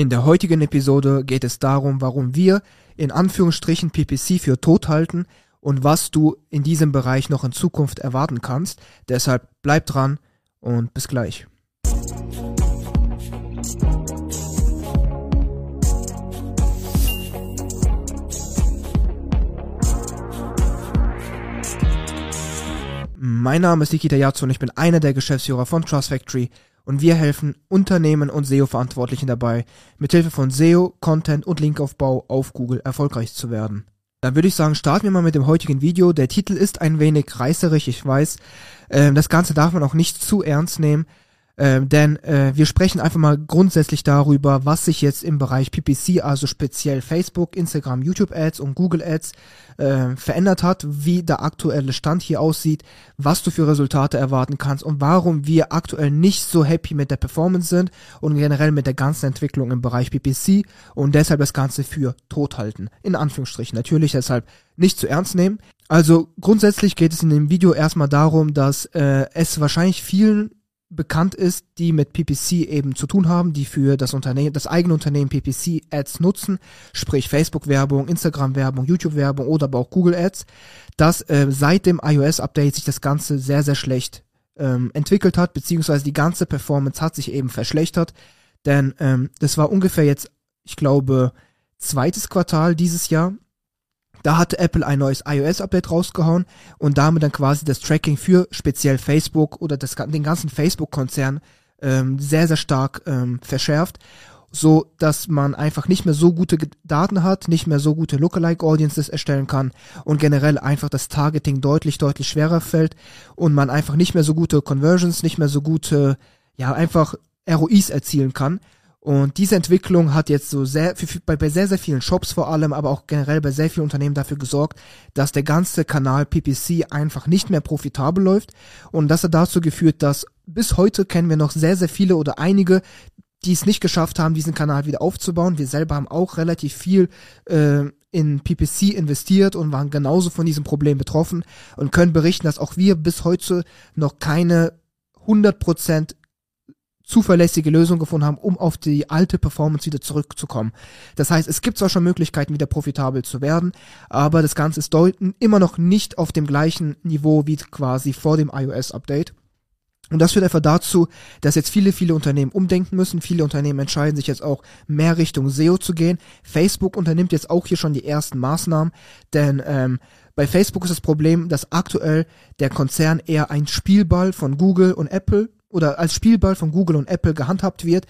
In der heutigen Episode geht es darum, warum wir in Anführungsstrichen PPC für tot halten und was du in diesem Bereich noch in Zukunft erwarten kannst. Deshalb bleib dran und bis gleich. Mein Name ist Nikita Yatsu und ich bin einer der Geschäftsführer von Trust Factory und wir helfen Unternehmen und SEO-Verantwortlichen dabei, mithilfe von SEO, Content und Linkaufbau auf Google erfolgreich zu werden. Dann würde ich sagen, starten wir mal mit dem heutigen Video. Der Titel ist ein wenig reißerig, ich weiß. Ähm, das Ganze darf man auch nicht zu ernst nehmen. Ähm, denn äh, wir sprechen einfach mal grundsätzlich darüber, was sich jetzt im Bereich PPC, also speziell Facebook, Instagram, YouTube Ads und Google Ads äh, verändert hat, wie der aktuelle Stand hier aussieht, was du für Resultate erwarten kannst und warum wir aktuell nicht so happy mit der Performance sind und generell mit der ganzen Entwicklung im Bereich PPC und deshalb das Ganze für tot halten. In Anführungsstrichen. Natürlich deshalb nicht zu ernst nehmen. Also grundsätzlich geht es in dem Video erstmal darum, dass äh, es wahrscheinlich vielen bekannt ist, die mit PPC eben zu tun haben, die für das Unternehmen, das eigene Unternehmen PPC Ads nutzen, sprich Facebook Werbung, Instagram Werbung, YouTube Werbung oder aber auch Google Ads, dass äh, seit dem iOS Update sich das Ganze sehr, sehr schlecht ähm, entwickelt hat, beziehungsweise die ganze Performance hat sich eben verschlechtert, denn ähm, das war ungefähr jetzt, ich glaube, zweites Quartal dieses Jahr, da hatte Apple ein neues iOS-Update rausgehauen und damit dann quasi das Tracking für speziell Facebook oder das, den ganzen Facebook-Konzern ähm, sehr, sehr stark ähm, verschärft, so dass man einfach nicht mehr so gute Daten hat, nicht mehr so gute Lookalike Audiences erstellen kann und generell einfach das Targeting deutlich, deutlich schwerer fällt und man einfach nicht mehr so gute Conversions, nicht mehr so gute, ja, einfach ROIs erzielen kann. Und diese Entwicklung hat jetzt so sehr, bei, bei sehr, sehr vielen Shops vor allem, aber auch generell bei sehr vielen Unternehmen dafür gesorgt, dass der ganze Kanal PPC einfach nicht mehr profitabel läuft. Und das hat dazu geführt, dass bis heute kennen wir noch sehr, sehr viele oder einige, die es nicht geschafft haben, diesen Kanal wieder aufzubauen. Wir selber haben auch relativ viel äh, in PPC investiert und waren genauso von diesem Problem betroffen und können berichten, dass auch wir bis heute noch keine 100% zuverlässige Lösung gefunden haben, um auf die alte Performance wieder zurückzukommen. Das heißt, es gibt zwar schon Möglichkeiten, wieder profitabel zu werden, aber das Ganze ist deuten immer noch nicht auf dem gleichen Niveau wie quasi vor dem iOS-Update. Und das führt einfach dazu, dass jetzt viele, viele Unternehmen umdenken müssen. Viele Unternehmen entscheiden sich jetzt auch mehr Richtung SEO zu gehen. Facebook unternimmt jetzt auch hier schon die ersten Maßnahmen, denn ähm, bei Facebook ist das Problem, dass aktuell der Konzern eher ein Spielball von Google und Apple oder als Spielball von Google und Apple gehandhabt wird,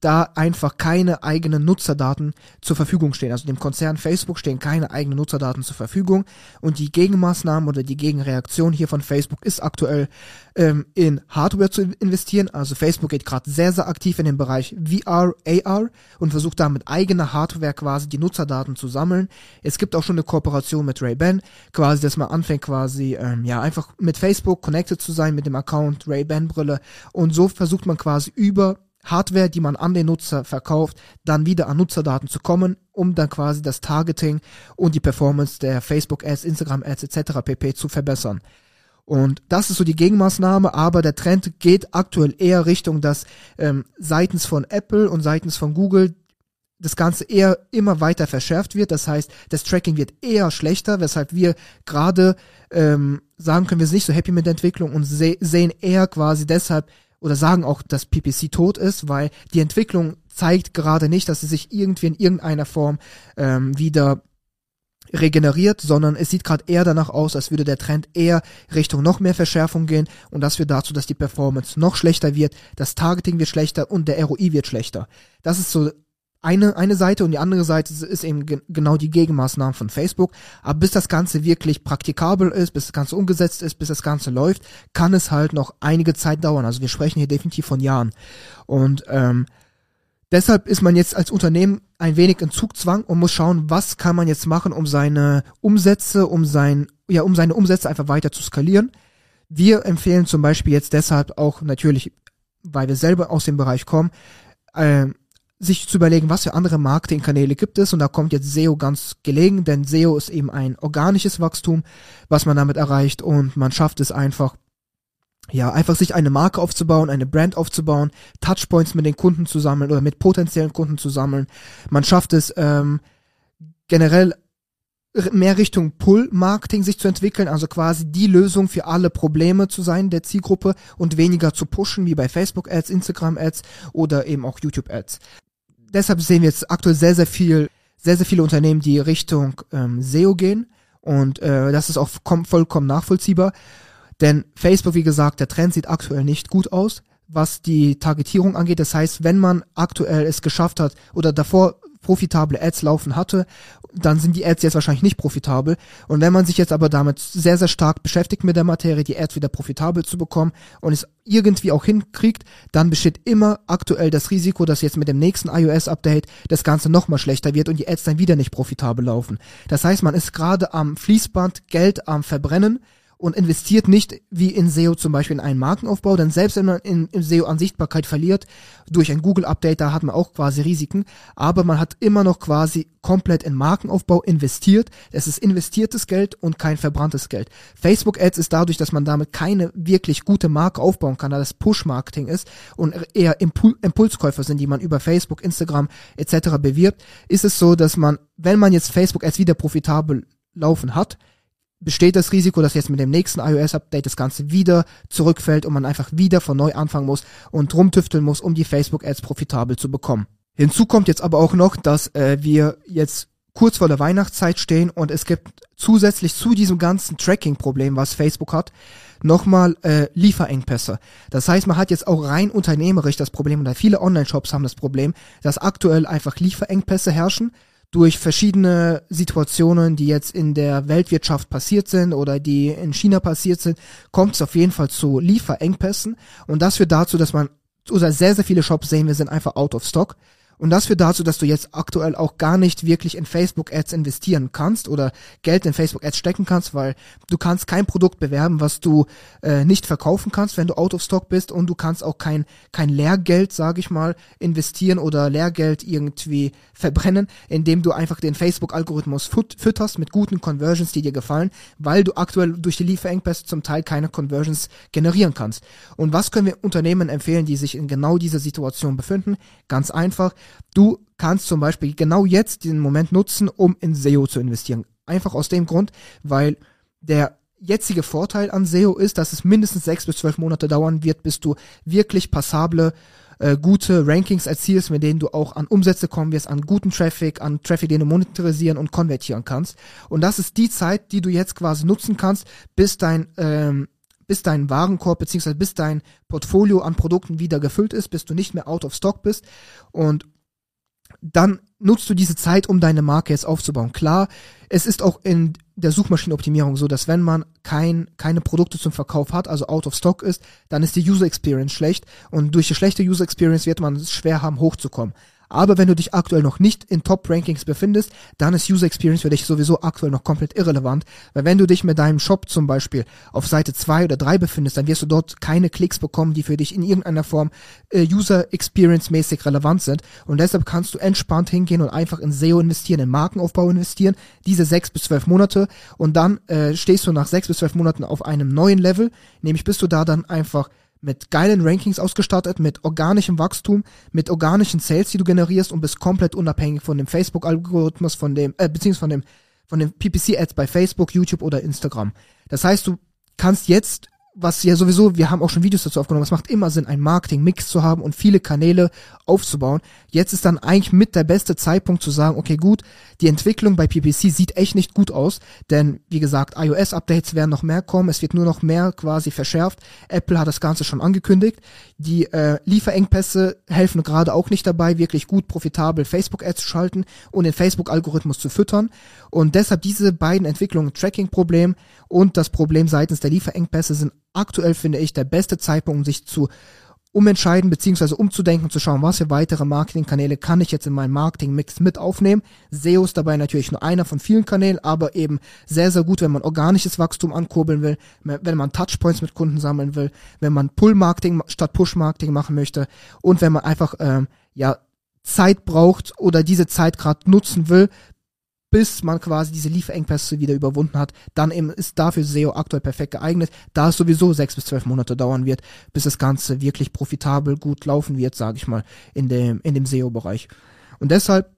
da einfach keine eigenen Nutzerdaten zur Verfügung stehen. Also dem Konzern Facebook stehen keine eigenen Nutzerdaten zur Verfügung. Und die Gegenmaßnahmen oder die Gegenreaktion hier von Facebook ist aktuell ähm, in Hardware zu investieren. Also Facebook geht gerade sehr, sehr aktiv in den Bereich VR, AR und versucht da mit eigener Hardware quasi die Nutzerdaten zu sammeln. Es gibt auch schon eine Kooperation mit Ray-Ban, quasi, dass man anfängt quasi, ähm, ja, einfach mit Facebook connected zu sein mit dem Account Ray-Ban Brille und so versucht man quasi über Hardware, die man an den Nutzer verkauft, dann wieder an Nutzerdaten zu kommen, um dann quasi das Targeting und die Performance der Facebook Ads, Instagram Ads etc. pp zu verbessern. Und das ist so die Gegenmaßnahme, aber der Trend geht aktuell eher Richtung, dass ähm, seitens von Apple und seitens von Google das Ganze eher immer weiter verschärft wird. Das heißt, das Tracking wird eher schlechter, weshalb wir gerade ähm, sagen können, wir sind nicht so happy mit der Entwicklung und se sehen eher quasi deshalb oder sagen auch, dass PPC tot ist, weil die Entwicklung zeigt gerade nicht, dass sie sich irgendwie in irgendeiner Form ähm, wieder regeneriert, sondern es sieht gerade eher danach aus, als würde der Trend eher Richtung noch mehr Verschärfung gehen und das führt dazu, dass die Performance noch schlechter wird, das Targeting wird schlechter und der ROI wird schlechter. Das ist so eine, eine Seite und die andere Seite ist eben ge genau die Gegenmaßnahmen von Facebook. Aber bis das Ganze wirklich praktikabel ist, bis das Ganze umgesetzt ist, bis das Ganze läuft, kann es halt noch einige Zeit dauern. Also wir sprechen hier definitiv von Jahren. Und ähm, deshalb ist man jetzt als Unternehmen ein wenig in Zugzwang und muss schauen, was kann man jetzt machen, um seine Umsätze, um sein, ja, um seine Umsätze einfach weiter zu skalieren. Wir empfehlen zum Beispiel jetzt deshalb auch natürlich, weil wir selber aus dem Bereich kommen, äh, sich zu überlegen, was für andere Marketingkanäle gibt es und da kommt jetzt SEO ganz gelegen, denn SEO ist eben ein organisches Wachstum, was man damit erreicht und man schafft es einfach ja, einfach sich eine Marke aufzubauen, eine Brand aufzubauen, Touchpoints mit den Kunden zu sammeln oder mit potenziellen Kunden zu sammeln. Man schafft es ähm, generell mehr Richtung Pull-Marketing sich zu entwickeln, also quasi die Lösung für alle Probleme zu sein der Zielgruppe und weniger zu pushen, wie bei Facebook-Ads, Instagram-Ads oder eben auch YouTube-Ads. Deshalb sehen wir jetzt aktuell sehr, sehr viel, sehr, sehr viele Unternehmen, die Richtung ähm, SEO gehen und äh, das ist auch vollkommen nachvollziehbar. Denn Facebook, wie gesagt, der Trend sieht aktuell nicht gut aus, was die Targetierung angeht. Das heißt, wenn man aktuell es geschafft hat oder davor profitable Ads laufen hatte, dann sind die Ads jetzt wahrscheinlich nicht profitabel. Und wenn man sich jetzt aber damit sehr, sehr stark beschäftigt mit der Materie, die Ads wieder profitabel zu bekommen und es irgendwie auch hinkriegt, dann besteht immer aktuell das Risiko, dass jetzt mit dem nächsten iOS-Update das Ganze nochmal schlechter wird und die Ads dann wieder nicht profitabel laufen. Das heißt, man ist gerade am Fließband Geld am Verbrennen, und investiert nicht wie in SEO zum Beispiel in einen Markenaufbau, denn selbst wenn man in, in SEO an Sichtbarkeit verliert, durch ein Google-Update, da hat man auch quasi Risiken, aber man hat immer noch quasi komplett in Markenaufbau investiert. Es ist investiertes Geld und kein verbranntes Geld. Facebook-Ads ist dadurch, dass man damit keine wirklich gute Marke aufbauen kann, da das Push-Marketing ist und eher Impul Impulskäufer sind, die man über Facebook, Instagram etc. bewirbt, ist es so, dass man, wenn man jetzt Facebook-Ads wieder profitabel laufen hat, besteht das Risiko, dass jetzt mit dem nächsten iOS-Update das Ganze wieder zurückfällt und man einfach wieder von neu anfangen muss und rumtüfteln muss, um die Facebook-Ads profitabel zu bekommen. Hinzu kommt jetzt aber auch noch, dass äh, wir jetzt kurz vor der Weihnachtszeit stehen und es gibt zusätzlich zu diesem ganzen Tracking-Problem, was Facebook hat, nochmal äh, Lieferengpässe. Das heißt, man hat jetzt auch rein unternehmerisch das Problem, oder viele Online-Shops haben das Problem, dass aktuell einfach Lieferengpässe herrschen durch verschiedene Situationen, die jetzt in der Weltwirtschaft passiert sind oder die in China passiert sind, kommt es auf jeden Fall zu Lieferengpässen und das führt dazu, dass man oder sehr, sehr viele Shops sehen wir sind einfach out of stock. Und das führt dazu, dass du jetzt aktuell auch gar nicht wirklich in Facebook-Ads investieren kannst oder Geld in Facebook-Ads stecken kannst, weil du kannst kein Produkt bewerben, was du äh, nicht verkaufen kannst, wenn du out of stock bist und du kannst auch kein, kein Lehrgeld, sage ich mal, investieren oder Lehrgeld irgendwie verbrennen, indem du einfach den Facebook-Algorithmus füt fütterst mit guten Conversions, die dir gefallen, weil du aktuell durch die Lieferengpässe zum Teil keine Conversions generieren kannst. Und was können wir Unternehmen empfehlen, die sich in genau dieser Situation befinden? Ganz einfach, Du kannst zum Beispiel genau jetzt diesen Moment nutzen, um in SEO zu investieren. Einfach aus dem Grund, weil der jetzige Vorteil an SEO ist, dass es mindestens sechs bis zwölf Monate dauern wird, bis du wirklich passable, äh, gute Rankings erzielst, mit denen du auch an Umsätze kommen wirst, an guten Traffic, an Traffic, den du monetarisieren und konvertieren kannst. Und das ist die Zeit, die du jetzt quasi nutzen kannst, bis dein ähm, bis dein Warenkorb beziehungsweise bis dein Portfolio an Produkten wieder gefüllt ist, bis du nicht mehr out of stock bist. Und dann nutzt du diese Zeit, um deine Marke jetzt aufzubauen. Klar, es ist auch in der Suchmaschinenoptimierung so, dass wenn man kein, keine Produkte zum Verkauf hat, also out of stock ist, dann ist die User Experience schlecht und durch die schlechte User Experience wird man es schwer haben, hochzukommen. Aber wenn du dich aktuell noch nicht in Top-Rankings befindest, dann ist User Experience für dich sowieso aktuell noch komplett irrelevant. Weil wenn du dich mit deinem Shop zum Beispiel auf Seite 2 oder 3 befindest, dann wirst du dort keine Klicks bekommen, die für dich in irgendeiner Form äh, User Experience mäßig relevant sind. Und deshalb kannst du entspannt hingehen und einfach in SEO investieren, in Markenaufbau investieren, diese sechs bis zwölf Monate. Und dann äh, stehst du nach sechs bis zwölf Monaten auf einem neuen Level. Nämlich bist du da dann einfach mit geilen Rankings ausgestattet, mit organischem Wachstum, mit organischen Sales, die du generierst und bist komplett unabhängig von dem Facebook-Algorithmus, von dem, äh, beziehungsweise von dem, von den PPC-Ads bei Facebook, YouTube oder Instagram. Das heißt, du kannst jetzt was ja sowieso, wir haben auch schon Videos dazu aufgenommen, es macht immer Sinn, einen Marketing-Mix zu haben und viele Kanäle aufzubauen. Jetzt ist dann eigentlich mit der beste Zeitpunkt zu sagen, okay, gut, die Entwicklung bei PPC sieht echt nicht gut aus, denn wie gesagt, iOS-Updates werden noch mehr kommen, es wird nur noch mehr quasi verschärft. Apple hat das Ganze schon angekündigt. Die äh, Lieferengpässe helfen gerade auch nicht dabei, wirklich gut profitabel Facebook-Ads zu schalten und den Facebook-Algorithmus zu füttern. Und deshalb diese beiden Entwicklungen, Tracking-Problem und das Problem seitens der Lieferengpässe sind aktuell, finde ich, der beste Zeitpunkt, um sich zu umentscheiden beziehungsweise umzudenken, zu schauen, was für weitere Marketingkanäle kann ich jetzt in meinen Marketingmix mit aufnehmen. SEO ist dabei natürlich nur einer von vielen Kanälen, aber eben sehr, sehr gut, wenn man organisches Wachstum ankurbeln will, wenn man Touchpoints mit Kunden sammeln will, wenn man Pull-Marketing statt Push-Marketing machen möchte und wenn man einfach ähm, ja Zeit braucht oder diese Zeit gerade nutzen will, bis man quasi diese Lieferengpässe wieder überwunden hat, dann eben ist dafür SEO aktuell perfekt geeignet, da es sowieso sechs bis zwölf Monate dauern wird, bis das Ganze wirklich profitabel gut laufen wird, sage ich mal, in dem, in dem SEO-Bereich. Und deshalb,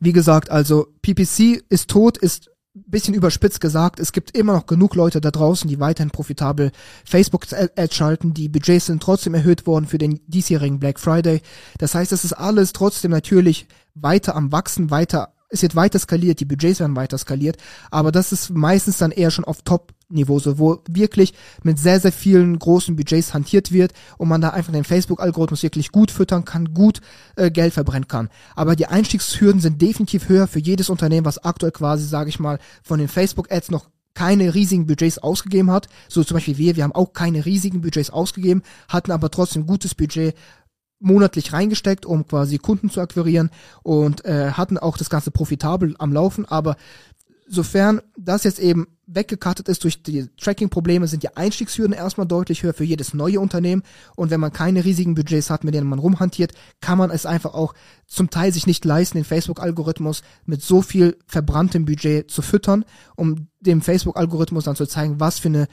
wie gesagt, also PPC ist tot, ist bisschen überspitzt gesagt, es gibt immer noch genug Leute da draußen, die weiterhin profitabel Facebook-Ads schalten. Die Budgets sind trotzdem erhöht worden für den diesjährigen Black Friday. Das heißt, es ist alles trotzdem natürlich weiter am Wachsen, weiter es wird weiter skaliert, die Budgets werden weiter skaliert, aber das ist meistens dann eher schon auf Top-Niveau, so wo wirklich mit sehr, sehr vielen großen Budgets hantiert wird und man da einfach den Facebook-Algorithmus wirklich gut füttern kann, gut äh, Geld verbrennen kann. Aber die Einstiegshürden sind definitiv höher für jedes Unternehmen, was aktuell quasi, sage ich mal, von den Facebook-Ads noch keine riesigen Budgets ausgegeben hat. So zum Beispiel wir, wir haben auch keine riesigen Budgets ausgegeben, hatten aber trotzdem gutes Budget monatlich reingesteckt, um quasi Kunden zu akquirieren und äh, hatten auch das Ganze profitabel am Laufen. Aber sofern das jetzt eben weggekattet ist durch die Tracking-Probleme, sind die Einstiegshürden erstmal deutlich höher für jedes neue Unternehmen. Und wenn man keine riesigen Budgets hat, mit denen man rumhantiert, kann man es einfach auch zum Teil sich nicht leisten, den Facebook-Algorithmus mit so viel verbranntem Budget zu füttern, um dem Facebook-Algorithmus dann zu zeigen, was für eine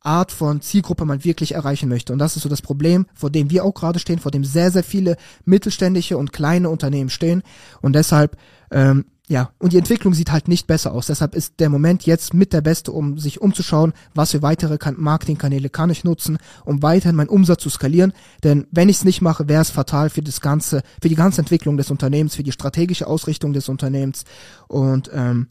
Art von Zielgruppe man wirklich erreichen möchte. Und das ist so das Problem, vor dem wir auch gerade stehen, vor dem sehr, sehr viele mittelständische und kleine Unternehmen stehen. Und deshalb, ähm, ja, und die Entwicklung sieht halt nicht besser aus. Deshalb ist der Moment jetzt mit der beste, um sich umzuschauen, was für weitere Marketingkanäle kann ich nutzen, um weiterhin meinen Umsatz zu skalieren. Denn wenn ich es nicht mache, wäre es fatal für das ganze, für die ganze Entwicklung des Unternehmens, für die strategische Ausrichtung des Unternehmens. Und ähm,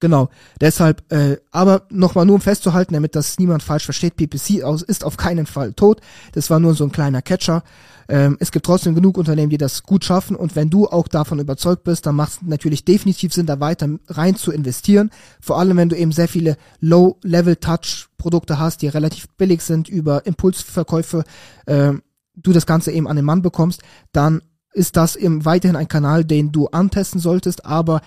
Genau, deshalb, äh, aber nochmal nur um festzuhalten, damit das niemand falsch versteht, PPC aus, ist auf keinen Fall tot. Das war nur so ein kleiner Catcher. Ähm, es gibt trotzdem genug Unternehmen, die das gut schaffen und wenn du auch davon überzeugt bist, dann macht es natürlich definitiv Sinn, da weiter rein zu investieren. Vor allem, wenn du eben sehr viele Low-Level-Touch-Produkte hast, die relativ billig sind über Impulsverkäufe, äh, du das Ganze eben an den Mann bekommst, dann ist das eben weiterhin ein Kanal, den du antesten solltest, aber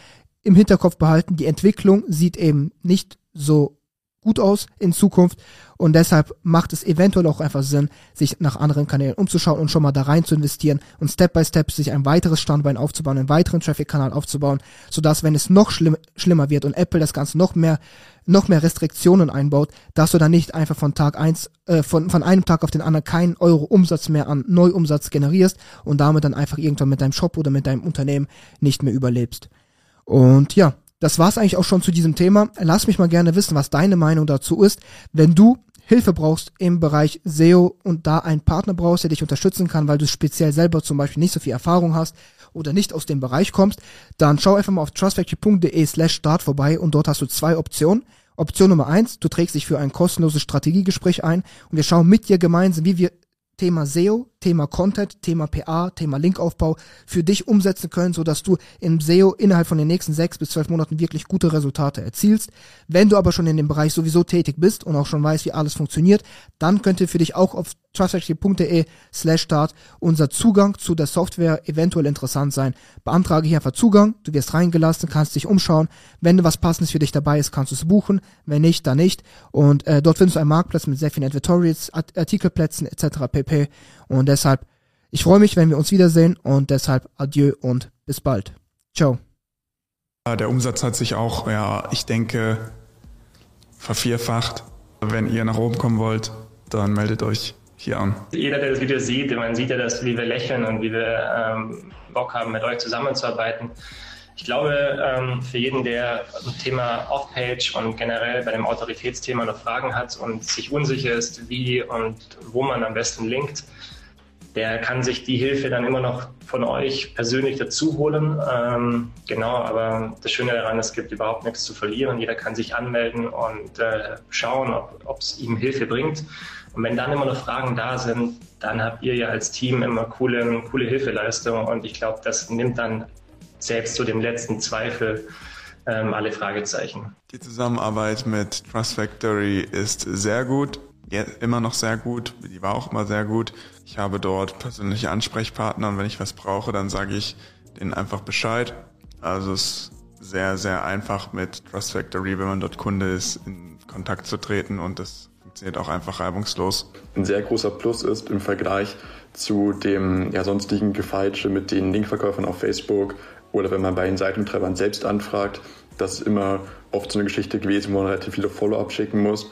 im Hinterkopf behalten, die Entwicklung sieht eben nicht so gut aus in Zukunft und deshalb macht es eventuell auch einfach Sinn, sich nach anderen Kanälen umzuschauen und schon mal da rein zu investieren und Step by Step sich ein weiteres Standbein aufzubauen, einen weiteren Traffic-Kanal aufzubauen, sodass wenn es noch schlimm, schlimmer wird und Apple das Ganze noch mehr noch mehr Restriktionen einbaut, dass du dann nicht einfach von Tag eins äh, von, von einem Tag auf den anderen keinen Euro Umsatz mehr an Neuumsatz generierst und damit dann einfach irgendwann mit deinem Shop oder mit deinem Unternehmen nicht mehr überlebst. Und ja, das war's eigentlich auch schon zu diesem Thema. Lass mich mal gerne wissen, was deine Meinung dazu ist. Wenn du Hilfe brauchst im Bereich SEO und da einen Partner brauchst, der dich unterstützen kann, weil du speziell selber zum Beispiel nicht so viel Erfahrung hast oder nicht aus dem Bereich kommst, dann schau einfach mal auf trustfactory.de slash start vorbei und dort hast du zwei Optionen. Option Nummer eins, du trägst dich für ein kostenloses Strategiegespräch ein und wir schauen mit dir gemeinsam, wie wir Thema SEO, Thema Content, Thema PA, Thema Linkaufbau für dich umsetzen können, so dass du im SEO innerhalb von den nächsten sechs bis zwölf Monaten wirklich gute Resultate erzielst. Wenn du aber schon in dem Bereich sowieso tätig bist und auch schon weißt, wie alles funktioniert, dann könnte für dich auch auf trustfactory.de slash start unser Zugang zu der Software eventuell interessant sein. Beantrage hier einfach Zugang, du wirst reingelassen, kannst dich umschauen. Wenn was Passendes für dich dabei ist, kannst du es buchen. Wenn nicht, dann nicht. Und äh, dort findest du einen Marktplatz mit sehr vielen Editorials, Artikelplätzen etc. pp. Und deshalb, ich freue mich, wenn wir uns wiedersehen und deshalb adieu und bis bald. Ciao. Der Umsatz hat sich auch, ja, ich denke, vervierfacht. Wenn ihr nach oben kommen wollt, dann meldet euch hier an. Jeder, der das Video sieht, man sieht ja, dass, wie wir lächeln und wie wir ähm, Bock haben, mit euch zusammenzuarbeiten. Ich glaube, ähm, für jeden, der ein Thema Off-Page und generell bei dem Autoritätsthema noch Fragen hat und sich unsicher ist, wie und wo man am besten linkt, der kann sich die Hilfe dann immer noch von euch persönlich dazu holen. Ähm, genau, aber das Schöne daran, es gibt überhaupt nichts zu verlieren. Jeder kann sich anmelden und äh, schauen, ob es ihm Hilfe bringt. Und wenn dann immer noch Fragen da sind, dann habt ihr ja als Team immer coole, coole Hilfeleistung und ich glaube, das nimmt dann selbst zu dem letzten Zweifel ähm, alle Fragezeichen. Die Zusammenarbeit mit Trust Factory ist sehr gut, immer noch sehr gut, die war auch immer sehr gut. Ich habe dort persönliche Ansprechpartner und wenn ich was brauche, dann sage ich denen einfach Bescheid. Also es ist sehr, sehr einfach mit Trust Factory, wenn man dort Kunde ist, in Kontakt zu treten und das funktioniert auch einfach reibungslos. Ein sehr großer Plus ist im Vergleich zu dem ja, sonstigen Gefeitsche mit den Linkverkäufern auf Facebook oder wenn man bei den Seitentreibern selbst anfragt. Das ist immer oft so eine Geschichte gewesen, wo man relativ viele Follow-up schicken muss